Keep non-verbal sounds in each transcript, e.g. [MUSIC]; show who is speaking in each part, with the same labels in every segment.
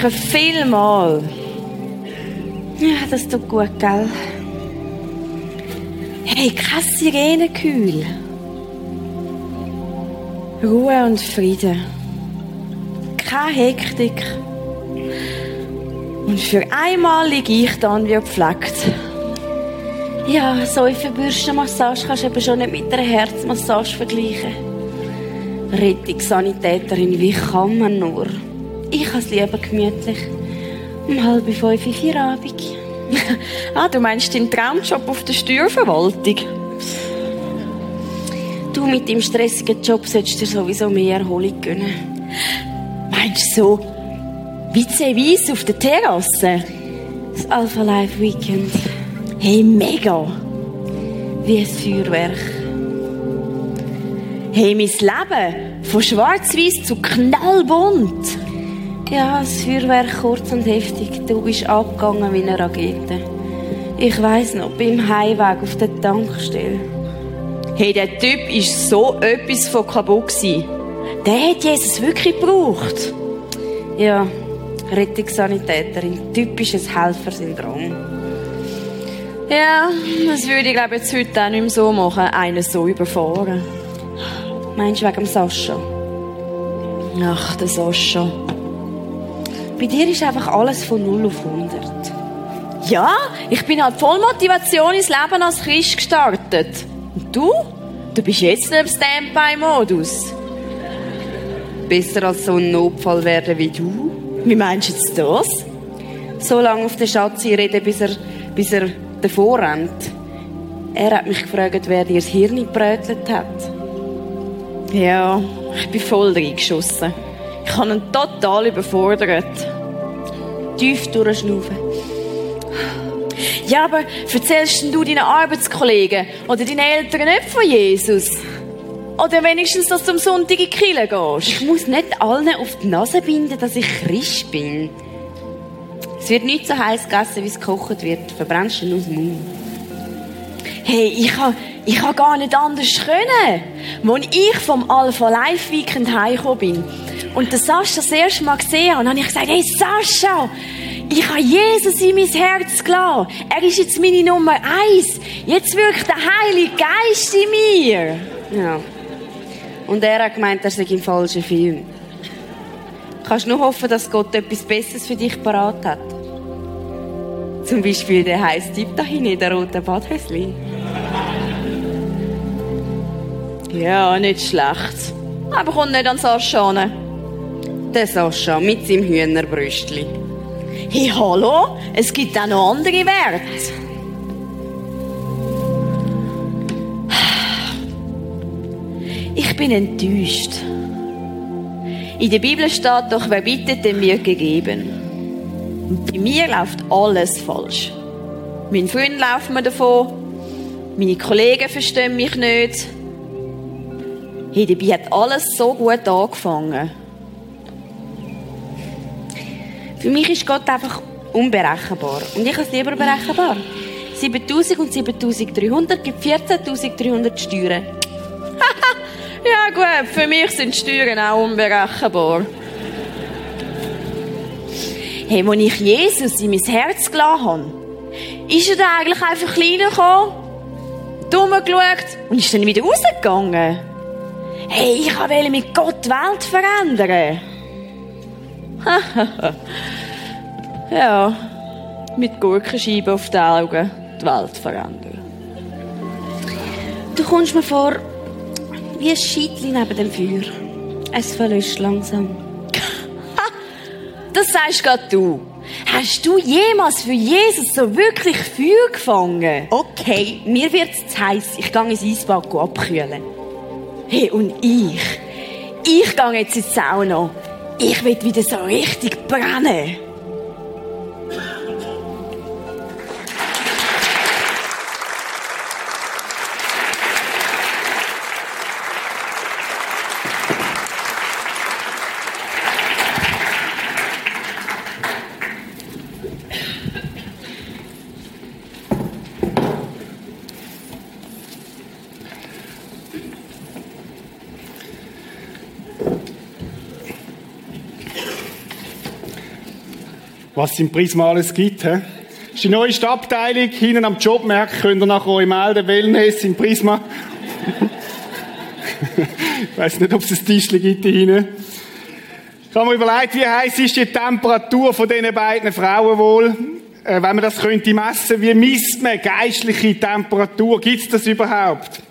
Speaker 1: Danke vielmals. Ja, das tut gut, gell? Hey, kein Sirenenkühl. Ruhe und Frieden. Keine Hektik. Und für einmal liege ich dann wie gepflegt. Ja, so eine Bürstenmassage kannst du eben schon nicht mit einer Herzmassage vergleichen. Rettungssanitäterin, wie kann man nur? Es lieber gemütlich. Um halb fünf, vier Abend. [LAUGHS]
Speaker 2: ah, du meinst deinen Traumjob auf der Steuerverwaltung?
Speaker 1: Du mit deinem stressigen Job solltest dir sowieso mehr Erholung gönnen.
Speaker 2: Meinst du so wie Weiss auf der Terrasse?
Speaker 1: Das Alpha Life Weekend.
Speaker 2: Hey, mega!
Speaker 1: Wie ein Feuerwerk.
Speaker 2: Hey, mein Leben! Von schwarz-weiß zu knallbunt!
Speaker 1: Ja, das Feuerwerk kurz und heftig. Du bist abgegangen wie eine Rakete. Ich weiss noch, beim Heimweg auf der Tankstelle.
Speaker 2: Hey, der Typ ist so etwas von kaputt gewesen. Der hat Jesus wirklich gebraucht.
Speaker 1: Ja, Rettungssanitäterin. Typisches Helfersyndrom.
Speaker 2: Ja, das würde ich glaube jetzt heute auch nicht mehr so machen. Einen so überfahren.
Speaker 1: Meinst du wegen dem Sascha?
Speaker 2: Ach, der Sascha.
Speaker 1: Bei dir ist einfach alles von 0 auf 100.
Speaker 2: Ja, ich bin halt voll Motivation ins Leben als Christ gestartet. Und du? Du bist jetzt nicht im Standby-Modus.
Speaker 1: Besser als so ein Notfall werden wie du.
Speaker 2: Wie meinst du jetzt das?
Speaker 1: So lange auf den Schatz reden, bis er, bis er davor rennt. Er hat mich gefragt, wer dir das Hirn gebrötelt hat.
Speaker 2: Ja, ich bin voll reingeschossen. Ich habe ihn total überfordert.
Speaker 1: Tief durchschnaufen.
Speaker 2: Ja, aber erzählst du deinen Arbeitskollegen oder deinen Eltern nicht von Jesus? Oder wenigstens, dass du am Sonntag in die Kirche gehst?
Speaker 1: Ich muss nicht allen auf die Nase binden, dass ich Christ bin. Es wird nicht so heiß gegessen, wie es gekocht wird. Verbrennst du nur den Mund.
Speaker 2: Hey, ich habe ich ha gar nicht anders können. Als ich vom Alpha Life Weekend heimgekommen bin und den Sascha das erste Mal gesehen habe, habe ich gesagt, hey Sascha, ich habe Jesus in mein Herz gelassen. Er ist jetzt meine Nummer eins. Jetzt wirkt der Heilige Geist in mir.
Speaker 1: Ja. Und er hat gemeint, er sei im falschen Film. Kannst nur hoffen, dass Gott etwas Besseres für dich parat hat. Zum Beispiel der heiße Typ da hinten in der roten Badhösli.
Speaker 2: Ja, nicht schlecht. Aber kommt nicht an Sascha an.
Speaker 1: Der Sascha mit seinem Hühnerbrüstli.
Speaker 2: Hey, hallo? Es gibt auch noch andere Werte. Ich bin enttäuscht. In der Bibel steht doch, wer bittet, dem wird gegeben. Und bei mir läuft alles falsch. Mein Freund läuft mir davon. Meine Kollegen verstehen mich nicht. Hey, dabei hat alles so gut angefangen.
Speaker 1: Für mich ist Gott einfach unberechenbar. Und ich habe es lieber berechenbar. 7000 und 7300 gibt 14.300 Steuern. [LAUGHS]
Speaker 2: ja gut, für mich sind Steuern auch unberechenbar. Hey, als ich Jesus in mein Herz gelassen habe, ist er da eigentlich einfach kleiner gekommen, dumm geschaut und ist dann wieder rausgegangen. Hey, ich wollte mit Gott die Welt verändern. [LAUGHS] ja, mit Gurkenscheiben auf den Augen die Welt verändern.
Speaker 1: Du kommst mir vor wie ein Scheitchen neben dem Feuer. Es verlöscht langsam. [LAUGHS]
Speaker 2: das sagst gerade du. Hast du jemals für Jesus so wirklich Feuer gefangen?
Speaker 1: Okay, mir wird's zu heiß. Ich gehe ins Eisbad abkühlen.
Speaker 2: Hey, und ich? Ich gehe jetzt ins Sauna. Ich will wieder so richtig brennen.
Speaker 3: Was es im Prisma alles gibt. He? Das ist die neueste Abteilung. Hinten am Jobmarkt könnt ihr nachher euch melden. Wellness im Prisma. ich [LAUGHS] weiß nicht, ob es ein Tischchen gibt hinten. Ich habe mir überlegt, wie heiß ist die Temperatur von diesen beiden Frauen wohl? Äh, wenn man das könnte messen, wie misst man geistliche Temperatur? Gibt es das überhaupt?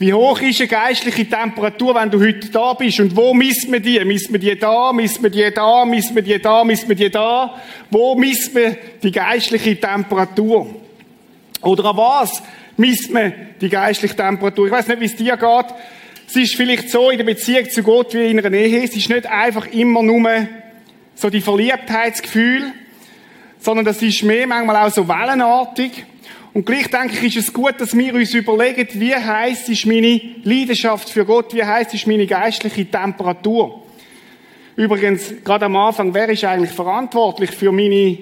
Speaker 3: Wie hoch ist eine geistliche Temperatur, wenn du heute da bist? Und wo misst man die? Misst man die da? Misst man die da? Misst man die da? Misst man die da? Wo misst man die geistliche Temperatur? Oder an was misst man die geistliche Temperatur? Ich weiß nicht, wie es dir geht. Es ist vielleicht so in der Beziehung zu Gott wie in einer Ehe. Es ist nicht einfach immer nur so die Verliebtheitsgefühl, sondern das ist mehr manchmal auch so wellenartig. Und gleich denke ich, ist es gut, dass wir uns überlegen, wie heiß ist meine Leidenschaft für Gott, wie heiß ist meine geistliche Temperatur. Übrigens, gerade am Anfang, wer ist eigentlich verantwortlich für meine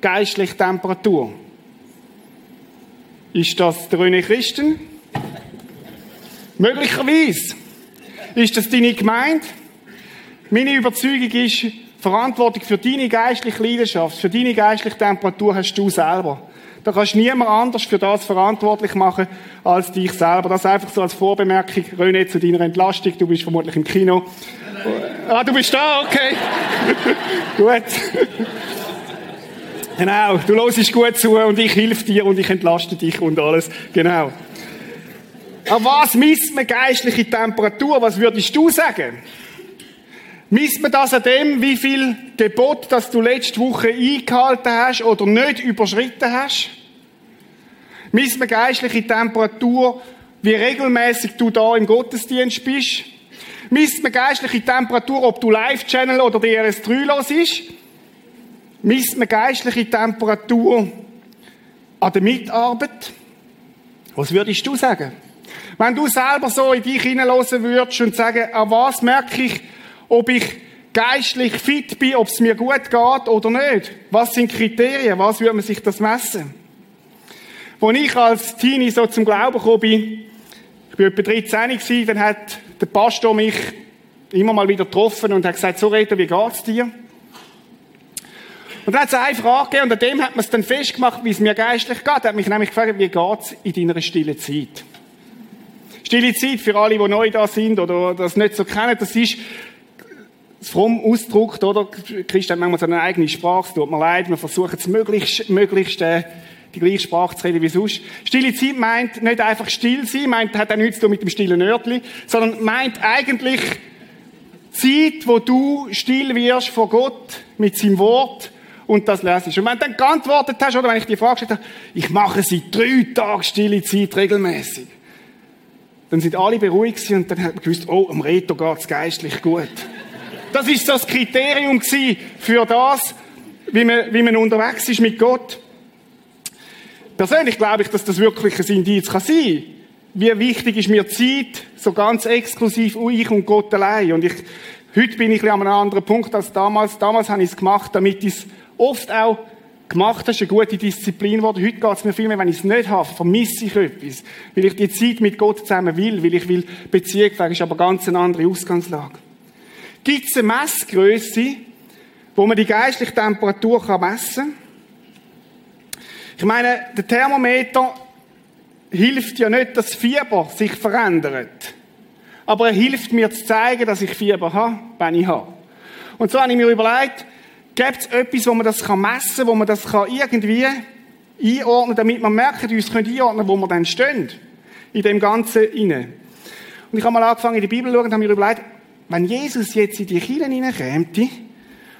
Speaker 3: geistliche Temperatur? Ist das der René Christen? Möglicherweise. Ist das deine Gemeinde? Meine Überzeugung ist, Verantwortung für deine geistliche Leidenschaft, für deine geistliche Temperatur hast du selber. Da kannst du niemand anders für das verantwortlich machen als dich selber. Das einfach so als Vorbemerkung. René, zu deiner Entlastung. Du bist vermutlich im Kino. Ah, du bist da, okay. [LAUGHS] gut. genau, du hörst gut zu und ich helfe dir und ich entlaste dich und alles. Genau. Aber was misst man geistliche Temperatur? Was würdest du sagen? Misst man das an dem, wie viel Gebot, das du letzte Woche eingehalten hast oder nicht überschritten hast? Misst man geistliche Temperatur, wie regelmäßig du da im Gottesdienst bist? Misst man geistliche Temperatur, ob du Live-Channel oder DRS3 los ist? Misst man geistliche Temperatur an der Mitarbeit? Was würdest du sagen? Wenn du selber so in dich hineinlassen würdest und sagen, an was merke ich, ob ich geistlich fit bin, ob es mir gut geht oder nicht. Was sind Kriterien? Was würde man sich das messen? Als ich als Teenie so zum Glauben gekommen bin, ich war etwa 13 gewesen, dann hat der Pastor mich immer mal wieder getroffen und hat gesagt, so Rita, wie geht's dir? Und dann hat es eine Frage gegeben und an dem hat man es dann festgemacht, wie es mir geistlich geht. Er hat mich nämlich gefragt, wie geht's in deiner stillen Zeit? Stille Zeit, für alle, die neu da sind oder das nicht so kennen, das ist fromm ausdrückt, oder? Christ hat manchmal so eine eigene Sprache, es tut mir leid, wir versuchen es möglichst, möglichst, äh, die gleiche Sprache zu reden wie sonst. Stille Zeit meint nicht einfach still sein, meint, hat auch nichts zu tun mit dem stillen Nördli, sondern meint eigentlich Zeit, wo du still wirst vor Gott mit seinem Wort und das lesest. Und wenn du dann geantwortet hast, oder wenn ich die Frage gestellt habe, ich mache seit drei Tagen stille Zeit regelmäßig, dann sind alle beruhigt und dann hat man gewusst, oh, am Reto geht's geistlich gut. Das ist das Kriterium für das, wie man, wie man unterwegs ist mit Gott. Persönlich glaube ich, dass das wirklich ein Indiz kann sein. Wie wichtig ist mir Zeit, so ganz exklusiv ich und Gott allein. Und ich, heute bin ich an einem anderen Punkt als damals. Damals habe ich es gemacht, damit ich es oft auch gemacht habe, ist eine gute Disziplin geworden. Heute geht es mir viel mehr, wenn ich es nicht habe, vermisse ich etwas. Weil ich die Zeit mit Gott zusammen will, weil ich will Beziehung pflegen, ist aber ganz eine andere Ausgangslage. Gibt es eine Messgröße, wo man die geistliche Temperatur messen kann? Ich meine, der Thermometer hilft ja nicht, dass Fieber sich verändert. Aber er hilft mir zu zeigen, dass ich Fieber habe, wenn ich habe. Und so habe ich mir überlegt, gibt es etwas, wo man das messen kann, wo man das irgendwie einordnen kann, damit man merkt, uns können einordnen, wo wir dann stehen. In dem Ganzen inne. Und ich habe mal angefangen, in die Bibel zu schauen und habe mir überlegt, wenn Jesus jetzt in die Kirche hineinkäme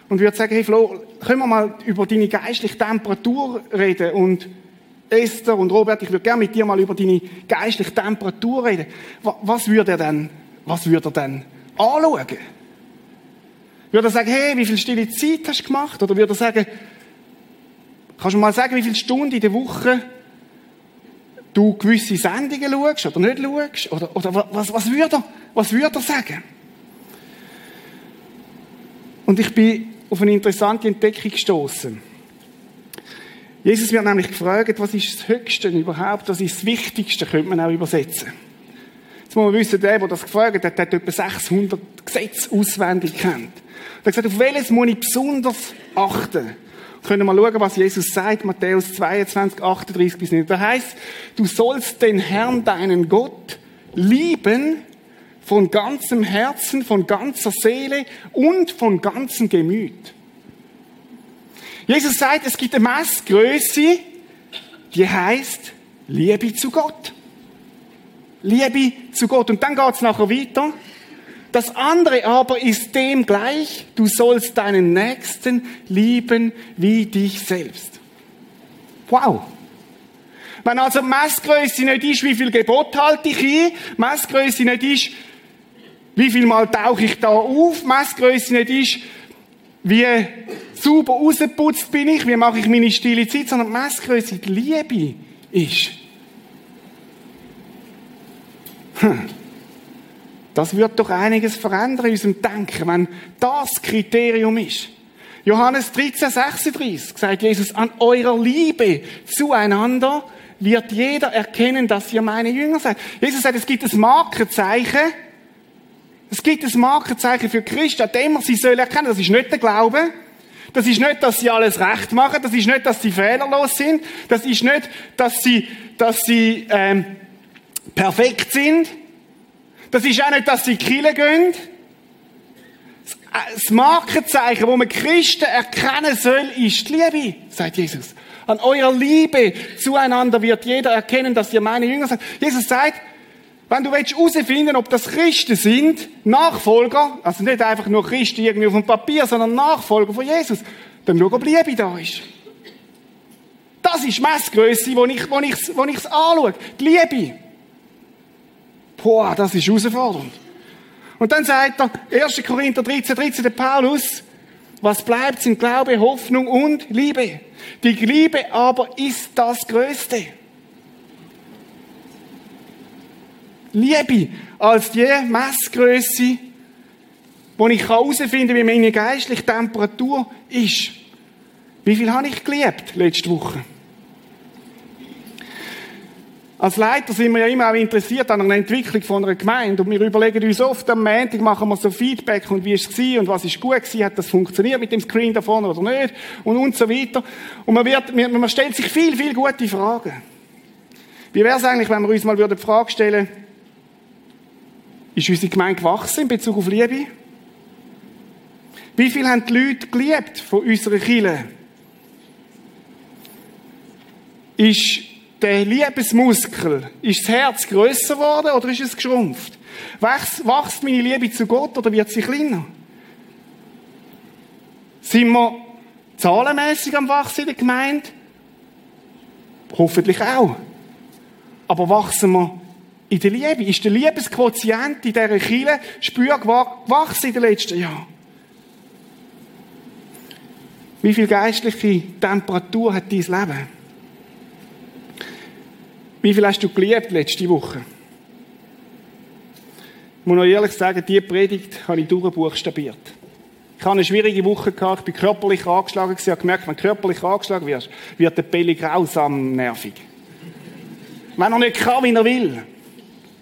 Speaker 3: und würde sagen, hey Flo, können wir mal über deine geistliche Temperatur reden und Esther und Robert, ich würde gerne mit dir mal über deine geistliche Temperatur reden. Was würde er denn, was würde er denn anschauen? Würde er sagen, hey, wie viel stille Zeit hast du gemacht? Oder würde er sagen, kannst du mal sagen, wie viele Stunden in der Woche du gewisse Sendungen schaust oder nicht schaust? Oder, oder was, was würde er, was würde er sagen? Und ich bin auf eine interessante Entdeckung gestoßen. Jesus wird nämlich gefragt, was ist das Höchste überhaupt, was ist das Wichtigste, könnte man auch übersetzen. Jetzt muss man wissen, der, der das gefragt hat, hat etwa 600, Gesetz auswendig kennt. Er hat gesagt, auf welches muss ich besonders achten? Können wir schauen, was Jesus sagt, Matthäus 22, 38 bis 9. Da heißt, du sollst den Herrn, deinen Gott, lieben von ganzem Herzen, von ganzer Seele und von ganzem Gemüt. Jesus sagt, es gibt eine Messgröße, die heißt Liebe zu Gott. Liebe zu Gott. Und dann geht's nachher weiter. Das andere aber ist dem gleich, du sollst deinen Nächsten lieben wie dich selbst. Wow. Wenn also Messgröße nicht ist, wie viel Gebot halte ich ein, Messgröße nicht ist, wie viel Mal tauche ich da auf, Messgröße nicht ist, wie sauber rausgeputzt bin ich, wie mache ich meine stille Zeit, sondern Messgröße, die Liebe ist. Hm. Das wird doch einiges verändern in unserem Denken, wenn das Kriterium ist. Johannes 13, 36 sagt Jesus, an eurer Liebe zueinander wird jeder erkennen, dass ihr meine Jünger seid. Jesus sagt, es gibt ein Markenzeichen. Es gibt ein Markenzeichen für Christen, an dem man sie soll erkennen. Das ist nicht der Glaube. Das ist nicht, dass sie alles recht machen. Das ist nicht, dass sie fehlerlos sind. Das ist nicht, dass sie, dass sie ähm, perfekt sind. Das ist auch nicht, dass sie Kille gehen. Das Markenzeichen, wo man Christen erkennen soll, ist die Liebe, sagt Jesus. An eurer Liebe zueinander wird jeder erkennen, dass ihr meine Jünger seid. Jesus sagt, wenn du herausfinden ob das Christen sind, Nachfolger, also nicht einfach nur Christen irgendwie auf dem Papier, sondern Nachfolger von Jesus, dann schau, ob Liebe da ist. Das ist die Messgrösse, wo ich, wo ich, wo ich es anschaue. Die Liebe. Boah, das ist herausfordernd. Und dann sagt er, 1. Korinther 13, 13, der Paulus, was bleibt, sind Glaube, Hoffnung und Liebe. Die Liebe aber ist das Größte. Liebe als die Messgröße, wo ich herausfinden kann, wie meine geistliche Temperatur ist. Wie viel habe ich geliebt letzte Woche? Als Leiter sind wir ja immer auch interessiert an der Entwicklung von einer Gemeinde. Und wir überlegen uns oft am Montag, machen wir so Feedback und wie ist es gewesen und was ist gut gewesen, hat das funktioniert mit dem Screen da vorne oder nicht und und so weiter. Und man, wird, man stellt sich viel, viel gute Fragen. Wie wäre es eigentlich, wenn wir uns mal die Frage stellen, ist unsere Gemeinde gewachsen in Bezug auf Liebe? Wie viel haben die Leute geliebt von unserer Kirche? Ist der Liebesmuskel, ist das Herz grösser geworden oder ist es geschrumpft? Wächst, meine Liebe zu Gott oder wird sie kleiner? Sind wir zahlenmäßig am Wachsen in der Gemeinde? Hoffentlich auch. Aber wachsen wir in der Liebe? Ist der Liebesquotient in dieser Kirche spürbar gewachsen in den letzten Jahren? Wie viel geistliche Temperatur hat dein Leben? Wie viel hast du geliebt letzte Woche? Ich muss noch ehrlich sagen, diese Predigt habe ich durchbuchstabiert. Ich hatte eine schwierige Woche gehabt, ich bin körperlich angeschlagen gewesen, habe gemerkt, wenn du körperlich angeschlagen wirst, wird der Belly grausam nervig. Wenn er nicht kann, wie er will.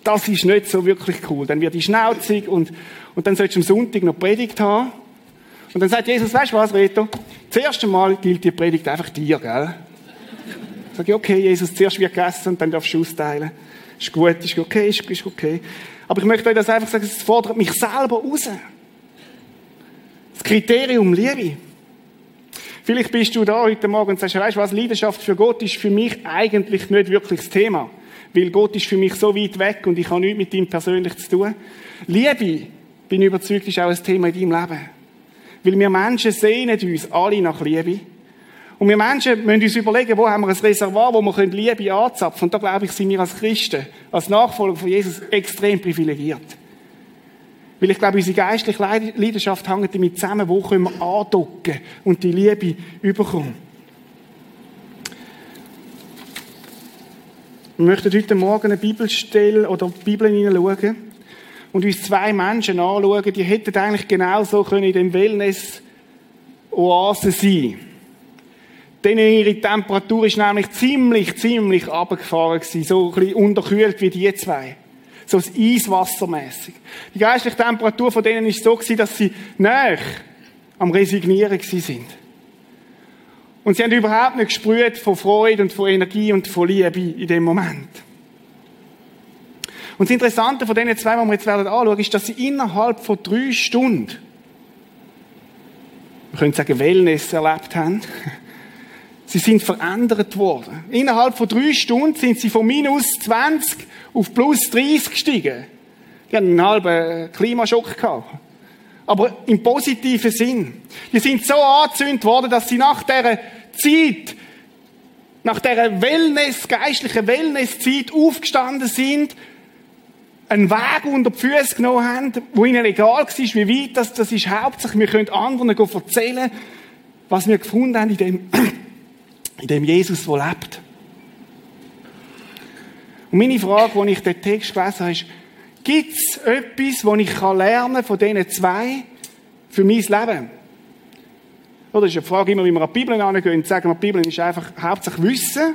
Speaker 3: Das ist nicht so wirklich cool. Dann wird die schnauzig und, und dann sollst du am Sonntag noch Predigt haben. Und dann sagt Jesus, weißt du was, Reto? Das erste Mal gilt die Predigt einfach dir, gell? Sag ich, okay, Jesus, zuerst wird gegessen und dann darfst du austeilen. Ist gut, ist okay, ist, ist okay. Aber ich möchte euch das einfach sagen, es fordert mich selber raus. Das Kriterium Liebe. Vielleicht bist du da heute Morgen und sagst, weißt du was, Leidenschaft für Gott ist für mich eigentlich nicht wirklich das Thema. Weil Gott ist für mich so weit weg und ich habe nichts mit ihm persönlich zu tun. Liebe, bin ich überzeugt, ist auch ein Thema in deinem Leben. Weil wir Menschen sehnen uns alle nach Liebe. Und wir Menschen müssen uns überlegen, wo haben wir ein Reservoir, wo wir Liebe anzapfen können. Und da glaube ich, sind wir als Christen, als Nachfolger von Jesus extrem privilegiert. Weil ich glaube, unsere geistliche Leidenschaft hängt damit zusammen, wo können wir andocken und die Liebe überkommen. Wir möchten heute Morgen eine Bibelstelle oder Bibel hineinschauen und uns zwei Menschen anschauen, die hätten eigentlich genauso können in dem Wellness-Oase sein Denen ihre Temperatur ist nämlich ziemlich, ziemlich abgefahren gewesen, so ein bisschen unterkühlt wie die zwei. So das Eiswassermäßig. Die geistliche Temperatur von denen ist so gewesen, dass sie näher am Resignieren gewesen sind. Und sie haben überhaupt nicht gesprüht von Freude und von Energie und von Liebe in dem Moment. Und das Interessante von diesen zwei, die wir jetzt werden anschauen, ist, dass sie innerhalb von drei Stunden, wir können sagen, Wellness erlebt haben. [LAUGHS] Sie sind verändert worden. Innerhalb von drei Stunden sind sie von minus 20 auf plus 30 gestiegen. Die haben einen halben Klimaschock gehabt. Aber im positiven Sinn. Die sind so angezündet worden, dass sie nach dieser Zeit, nach dieser Wellness, geistlichen Wellnesszeit aufgestanden sind, einen Weg unter die Füße genommen haben, wo ihnen egal war, wie weit das, das ist. Hauptsächlich, wir können anderen erzählen, was wir gefunden haben in dem, [CLEARS THROAT] in dem Jesus, der lebt. Und meine Frage, die ich den Text gelesen habe, ist, gibt es etwas, was ich lernen kann von diesen zwei für mein Leben? Oder das ist eine Frage immer, wie wir an die Bibel angehen. Sagen wir, die Bibel ist einfach hauptsächlich Wissen.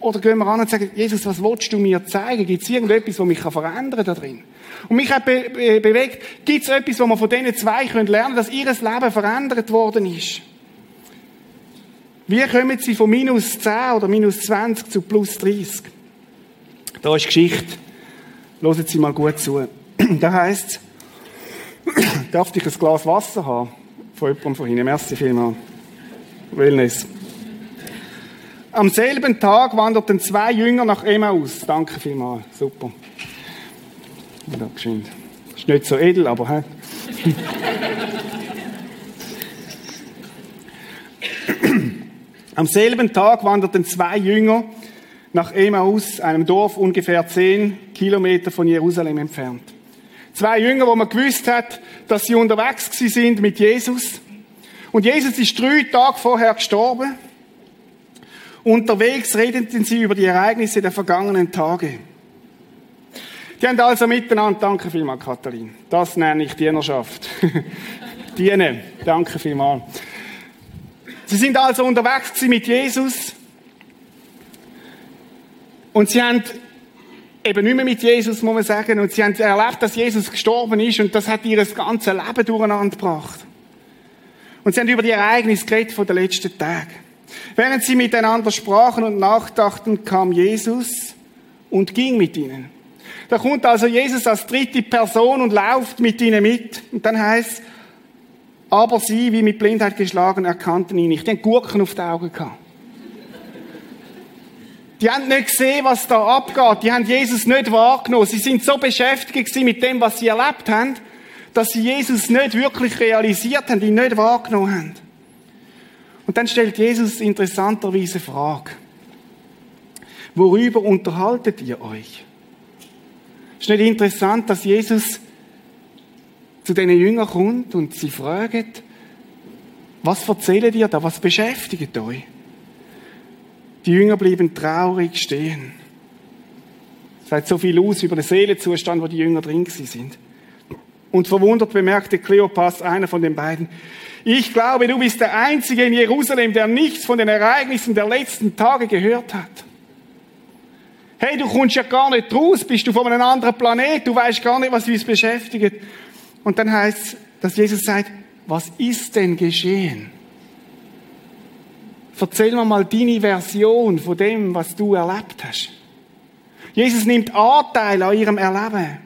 Speaker 3: Oder gehen wir an und sagen, Jesus, was willst du mir zeigen? Gibt es irgendetwas, was mich verändern kann da drin? Und mich hat be be bewegt, gibt es etwas, was wir von diesen zwei können lernen dass ihr Leben verändert worden ist? Wie kommen sie von minus 10 oder minus 20 zu plus 30? Da ist Geschichte. Hören Sie mal gut zu. [CLEARS THROAT] Da heißt [CLEARS THROAT] darf ich ein Glas Wasser haben? Von jemandem von Ihnen. Merci vielmals. Wellness. Am selben Tag wanderten zwei Jünger nach Emmaus. Danke vielmals. Super. Ja, geschwind. Ist nicht so edel, aber hä? [LAUGHS] Am selben Tag wanderten zwei Jünger nach Emmaus, einem Dorf ungefähr zehn Kilometer von Jerusalem entfernt. Zwei Jünger, wo man gewusst hat, dass sie unterwegs sind mit Jesus. Und Jesus ist drei Tage vorher gestorben. Unterwegs redeten sie über die Ereignisse der vergangenen Tage. Die haben also miteinander, danke vielmals, Katharin. Das nenne ich Dienerschaft. [LAUGHS] Dienen, danke vielmals. Sie sind also unterwegs mit Jesus und sie haben eben nicht mehr mit Jesus, muss man sagen, und sie haben erlebt, dass Jesus gestorben ist und das hat ihr das ganze Leben durcheinander gebracht. Und sie haben über die Ereignisse geredet von den letzten Tagen. Während sie miteinander sprachen und nachdachten, kam Jesus und ging mit ihnen. Da kommt also Jesus als dritte Person und läuft mit ihnen mit. Und dann heißt aber sie, wie mit Blindheit geschlagen, erkannten ihn nicht. Die Gurken auf die Augen gehabt. Die haben nicht gesehen, was da abgeht. Die haben Jesus nicht wahrgenommen. Sie sind so beschäftigt mit dem, was sie erlebt haben, dass sie Jesus nicht wirklich realisiert haben, ihn nicht wahrgenommen haben. Und dann stellt Jesus interessanterweise Frage. Worüber unterhaltet ihr euch? Ist nicht interessant, dass Jesus zu den Jüngern kommt und sie fragt, was erzählt ihr da? Was beschäftigt euch? Die Jünger blieben traurig stehen. Es sagt so viel aus über den Seelenzustand, wo die Jünger drin sind. Und verwundert bemerkte Kleopas, einer von den beiden, ich glaube, du bist der Einzige in Jerusalem, der nichts von den Ereignissen der letzten Tage gehört hat. Hey, du kommst ja gar nicht raus, bist du von einem anderen Planet, du weißt gar nicht, was uns beschäftigt. Und dann heißt es, dass Jesus sagt, was ist denn geschehen? Erzähl mir mal deine Version von dem, was du erlebt hast. Jesus nimmt Anteil an ihrem Erleben.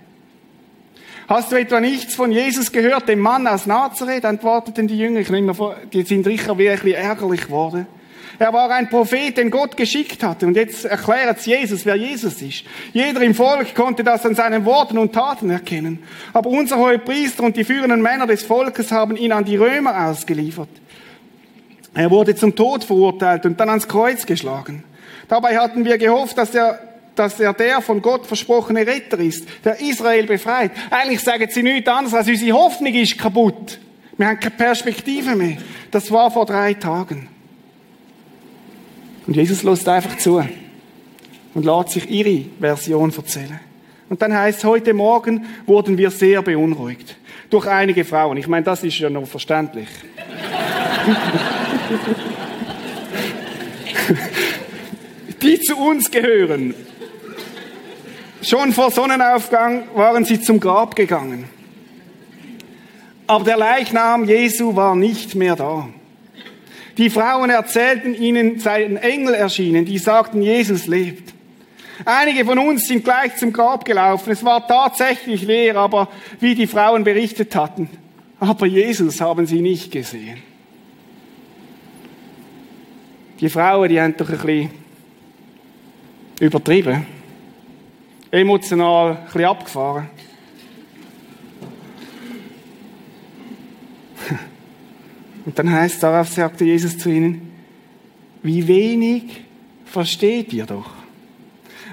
Speaker 3: Hast du etwa nichts von Jesus gehört, dem Mann aus Nazareth? Antworteten die Jünger. Ich nehme vor, die sind sicher wirklich ärgerlich geworden. Er war ein Prophet, den Gott geschickt hatte. Und jetzt erklärt Jesus, wer Jesus ist. Jeder im Volk konnte das an seinen Worten und Taten erkennen. Aber unser hohe Priester und die führenden Männer des Volkes haben ihn an die Römer ausgeliefert. Er wurde zum Tod verurteilt und dann ans Kreuz geschlagen. Dabei hatten wir gehofft, dass er, dass er der von Gott versprochene Retter ist, der Israel befreit. Eigentlich sagen sie nichts anderes, als unsere Hoffnung ist kaputt. Wir haben keine Perspektive mehr. Das war vor drei Tagen. Und Jesus lässt einfach zu und lässt sich ihre Version erzählen. Und dann heißt heute Morgen wurden wir sehr beunruhigt. Durch einige Frauen. Ich meine, das ist ja noch verständlich. [LAUGHS] [LAUGHS] die zu uns gehören. Schon vor Sonnenaufgang waren sie zum Grab gegangen. Aber der Leichnam Jesu war nicht mehr da. Die Frauen erzählten ihnen, sei ein Engel erschienen, die sagten, Jesus lebt. Einige von uns sind gleich zum Grab gelaufen. Es war tatsächlich leer, aber wie die Frauen berichtet hatten. Aber Jesus haben sie nicht gesehen. Die Frauen, die haben doch ein bisschen übertrieben emotional ein bisschen abgefahren. [LAUGHS] Und dann heißt darauf sagte Jesus zu ihnen, wie wenig versteht ihr doch?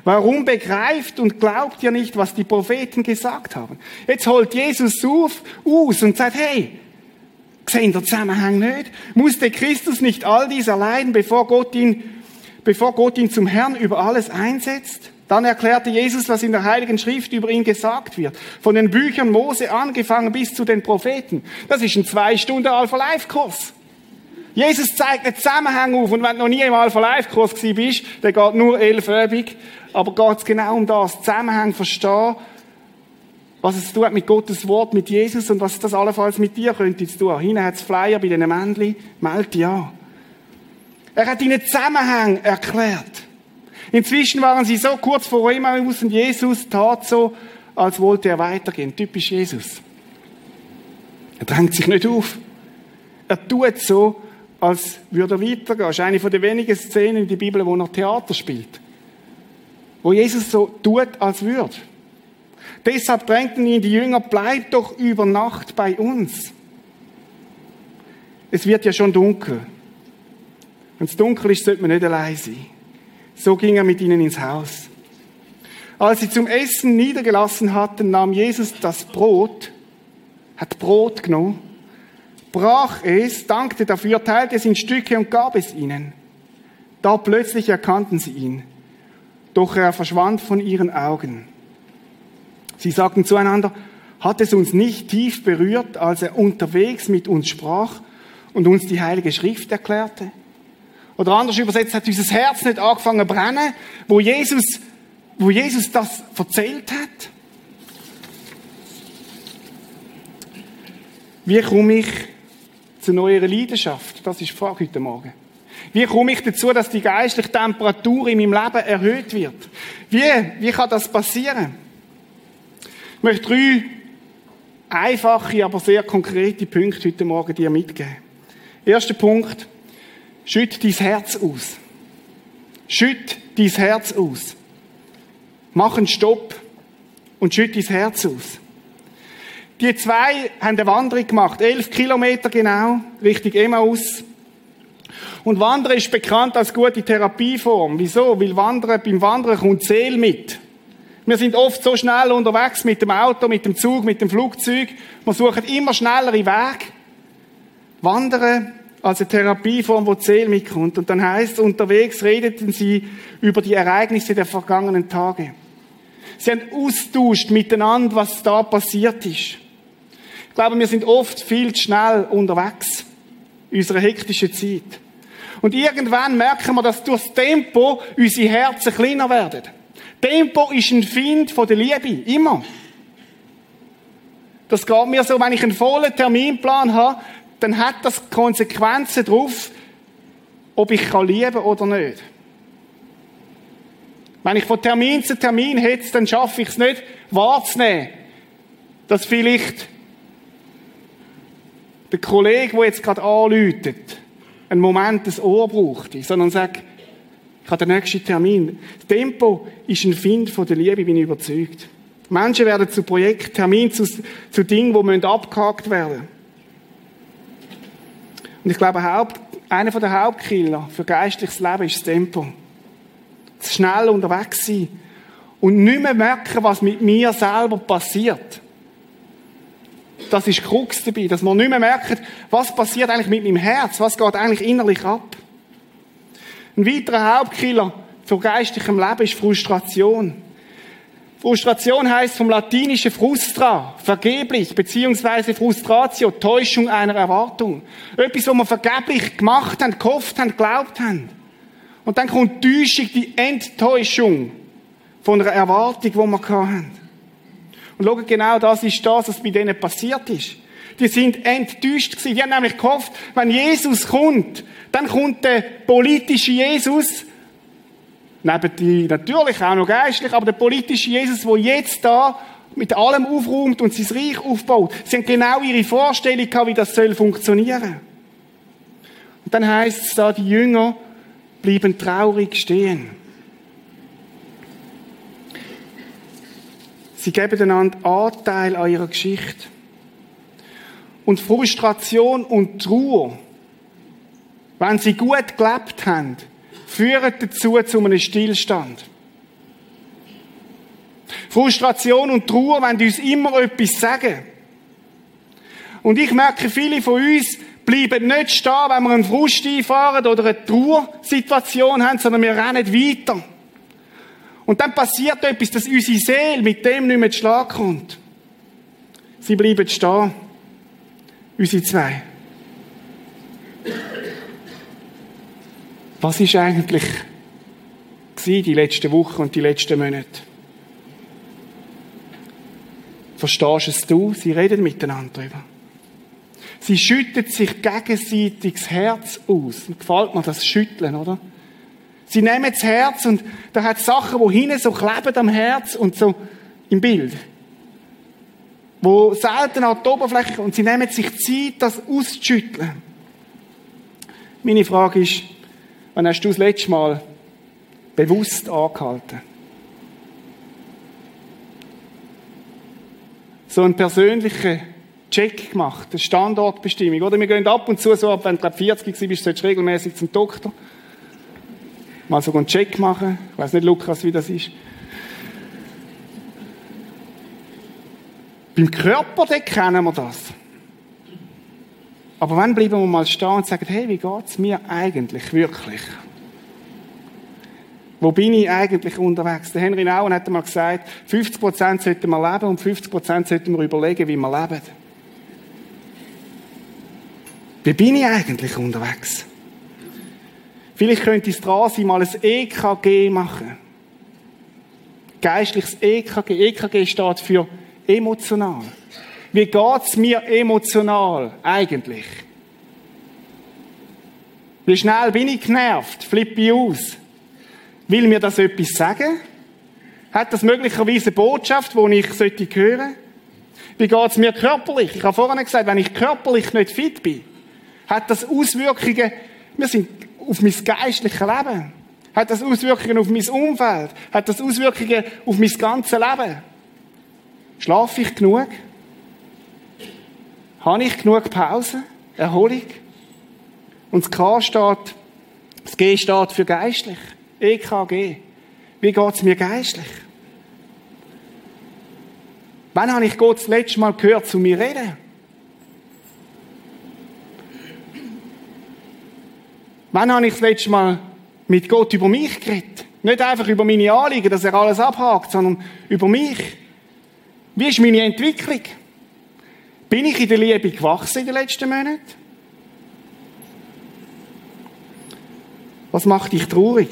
Speaker 3: Warum begreift und glaubt ihr nicht, was die Propheten gesagt haben? Jetzt holt Jesus auf, aus und sagt, hey, sehen der Zusammenhang nicht? Musste Christus nicht all dies erleiden, bevor Gott ihn, bevor Gott ihn zum Herrn über alles einsetzt? Dann erklärte Jesus, was in der Heiligen Schrift über ihn gesagt wird. Von den Büchern Mose angefangen bis zu den Propheten. Das ist ein zwei Stunden Alpha-Life-Kurs. Jesus zeigt einen Zusammenhang auf. Und wenn du noch nie im Alpha-Life-Kurs bist, der geht nur elföbig. Aber geht es genau um das. Zusammenhang verstehen, was es tut mit Gottes Wort, mit Jesus und was das allenfalls mit dir könnte zu tun. Hinten hat es Flyer bei diesen Männchen. Meld ja. Er hat ihnen Zusammenhang erklärt. Inzwischen waren sie so kurz vor Emmaus und Jesus tat so, als wollte er weitergehen. Typisch Jesus. Er drängt sich nicht auf. Er tut so, als würde er weitergehen. Das ist eine der wenigen Szenen in der Bibel, wo er Theater spielt. Wo Jesus so tut, als würde. Deshalb drängten ihn die Jünger, bleib doch über Nacht bei uns. Es wird ja schon dunkel. Wenn es dunkel ist, sollte man nicht allein sein. So ging er mit ihnen ins Haus. Als sie zum Essen niedergelassen hatten, nahm Jesus das Brot, hat Brot genommen, brach es, dankte dafür, teilte es in Stücke und gab es ihnen. Da plötzlich erkannten sie ihn, doch er verschwand von ihren Augen. Sie sagten zueinander, hat es uns nicht tief berührt, als er unterwegs mit uns sprach und uns die Heilige Schrift erklärte? Oder anders übersetzt, hat unser Herz nicht angefangen zu brennen, wo Jesus, wo Jesus das erzählt hat? Wie komme ich zu neuer Leidenschaft? Das ist die Frage heute Morgen. Wie komme ich dazu, dass die geistliche Temperatur in meinem Leben erhöht wird? Wie, wie kann das passieren? Ich möchte drei einfache, aber sehr konkrete Punkte heute Morgen dir mitgeben. Erster Punkt. Schütt dein Herz aus. Schütt dein Herz aus. Mach einen Stopp und schütt dein Herz aus. Die zwei haben eine Wanderung gemacht, elf Kilometer genau, Richtung Emmaus. Und Wandern ist bekannt als gute Therapieform. Wieso? Weil Wandern, beim Wandern kommt Seele mit. Wir sind oft so schnell unterwegs mit dem Auto, mit dem Zug, mit dem Flugzeug. Wir suchen immer schnellere Wege. Wandern als eine Therapieform, wo Seele mitkommt. Und dann heißt unterwegs redeten sie über die Ereignisse der vergangenen Tage. Sie haben austauscht miteinander, was da passiert ist. Ich glaube, wir sind oft viel zu schnell unterwegs. In unserer hektischen Zeit. Und irgendwann merken wir, dass durch das Tempo unsere Herzen kleiner werden. Tempo ist ein Find von der Liebe. Immer. Das geht mir so, wenn ich einen vollen Terminplan habe, dann hat das Konsequenzen drauf, ob ich kann lieben oder nicht. Wenn ich von Termin zu Termin hetze, dann schaffe ich es nicht, wahrzunehmen, dass vielleicht der Kollege, der jetzt gerade anläutet, einen Moment das Ohr braucht, sondern sagt, ich habe den nächsten Termin. Das Tempo ist ein Find von der Liebe, bin ich überzeugt. Menschen werden zu Projekten, Termin zu, zu Dingen, die abgehakt werden müssen. Und ich glaube, einer der Hauptkiller für geistliches Leben ist das Tempo. Das schnell unterwegs sein. Und nicht mehr merken, was mit mir selber passiert. Das ist Krux dabei, dass man nicht mehr merkt, was passiert eigentlich mit meinem Herz, was geht eigentlich innerlich ab. Ein weiterer Hauptkiller für geistlichem Leben ist Frustration. Frustration heißt vom latinischen frustra, vergeblich, beziehungsweise frustratio, Täuschung einer Erwartung. Etwas, was wir vergeblich gemacht haben, gehofft haben, geglaubt haben. Und dann kommt Täuschung, die Enttäuschung von einer Erwartung, die wir hatten. Und schau, genau das ist das, was bei denen passiert ist. Die sind enttäuscht gewesen. Die haben nämlich gehofft, wenn Jesus kommt, dann kommt der politische Jesus, neben die natürlich auch noch geistlich, aber der politische Jesus, der jetzt da mit allem aufräumt und sein Reich aufbaut. Sie haben genau ihre Vorstellung gehabt, wie das soll funktionieren. Und dann heißt es da, die Jünger blieben traurig stehen. Sie geben einander Anteil an ihrer Geschichte. Und Frustration und Trauer, wenn sie gut gelebt haben, führen dazu zu einem Stillstand. Frustration und Trauer wenn uns immer etwas sagen. Und ich merke, viele von uns bleiben nicht stehen, wenn wir einen Frust einfahren oder eine Trauersituation haben, sondern wir rennen weiter. Und dann passiert etwas, dass unsere Seele mit dem nicht mehr zu Schlag kommt. Sie bleiben stehen. Unsere zwei. Was ist eigentlich die letzten Wochen und die letzten Monate? Verstehst es du? Sie reden miteinander darüber. Sie schütten sich gegenseitig das Herz aus. Gefällt mir das Schütteln, oder? Sie nehmen das Herz und da hat Sachen, wo hinten so kleben am Herz und so im Bild. Wo selten an der Oberfläche, und sie nehmen sich Zeit, das auszuschütteln. Meine Frage ist, wann hast du das letzte Mal bewusst angehalten? So einen persönlichen Check gemacht, eine Standortbestimmung, oder? Wir gehen ab und zu so ab, wenn du 40 bist, solltest du regelmäßig zum Doktor mal so einen Check machen. Ich weiß nicht, Lukas, wie das ist. Beim Körper, kennen wir das. Aber wann bleiben wir mal stehen und sagen, hey, wie geht's mir eigentlich wirklich? Wo bin ich eigentlich unterwegs? Der Henry Nauen hat mal gesagt, 50% sollten wir leben und 50% sollten wir überlegen, wie wir leben. Wie bin ich eigentlich unterwegs? Vielleicht könnte es dran sein, mal ein EKG machen. Geistliches EKG. EKG steht für emotional. Wie geht's mir emotional eigentlich? Wie schnell bin ich genervt? Flippe ich aus? Will mir das etwas sagen? Hat das möglicherweise eine Botschaft, die ich sollte hören? Wie geht's mir körperlich? Ich habe vorhin gesagt, wenn ich körperlich nicht fit bin, hat das Auswirkungen. Wir sind auf mein geistliches Leben? Hat das Auswirkungen auf mein Umfeld? Hat das Auswirkungen auf mein ganzes Leben? Schlafe ich genug? Habe ich genug Pause? Erholung? Und das K steht, das G steht für geistlich. EKG. Wie geht es mir geistlich? Wann habe ich Gott das letzte Mal gehört zu mir reden? Wann habe ich das letzte Mal mit Gott über mich geredet? Nicht einfach über meine Anliegen, dass er alles abhakt, sondern über mich. Wie ist meine Entwicklung? Bin ich in der Liebe gewachsen in den letzten Monaten? Was macht dich traurig?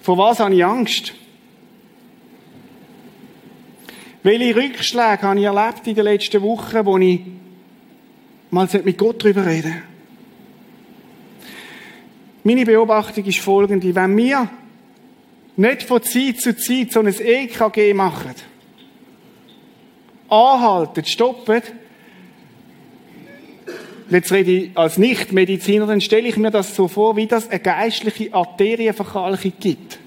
Speaker 3: Vor was habe ich Angst? Welche Rückschläge habe ich erlebt in den letzten Wochen, wo ich mal mit Gott darüber reden sollte? Meine Beobachtung ist folgende. Wenn wir nicht von Zeit zu Zeit so ein EKG machen, anhalten, stoppen, jetzt rede ich als Nichtmediziner, dann stelle ich mir das so vor, wie das eine geistliche Arterienverkalkung gibt.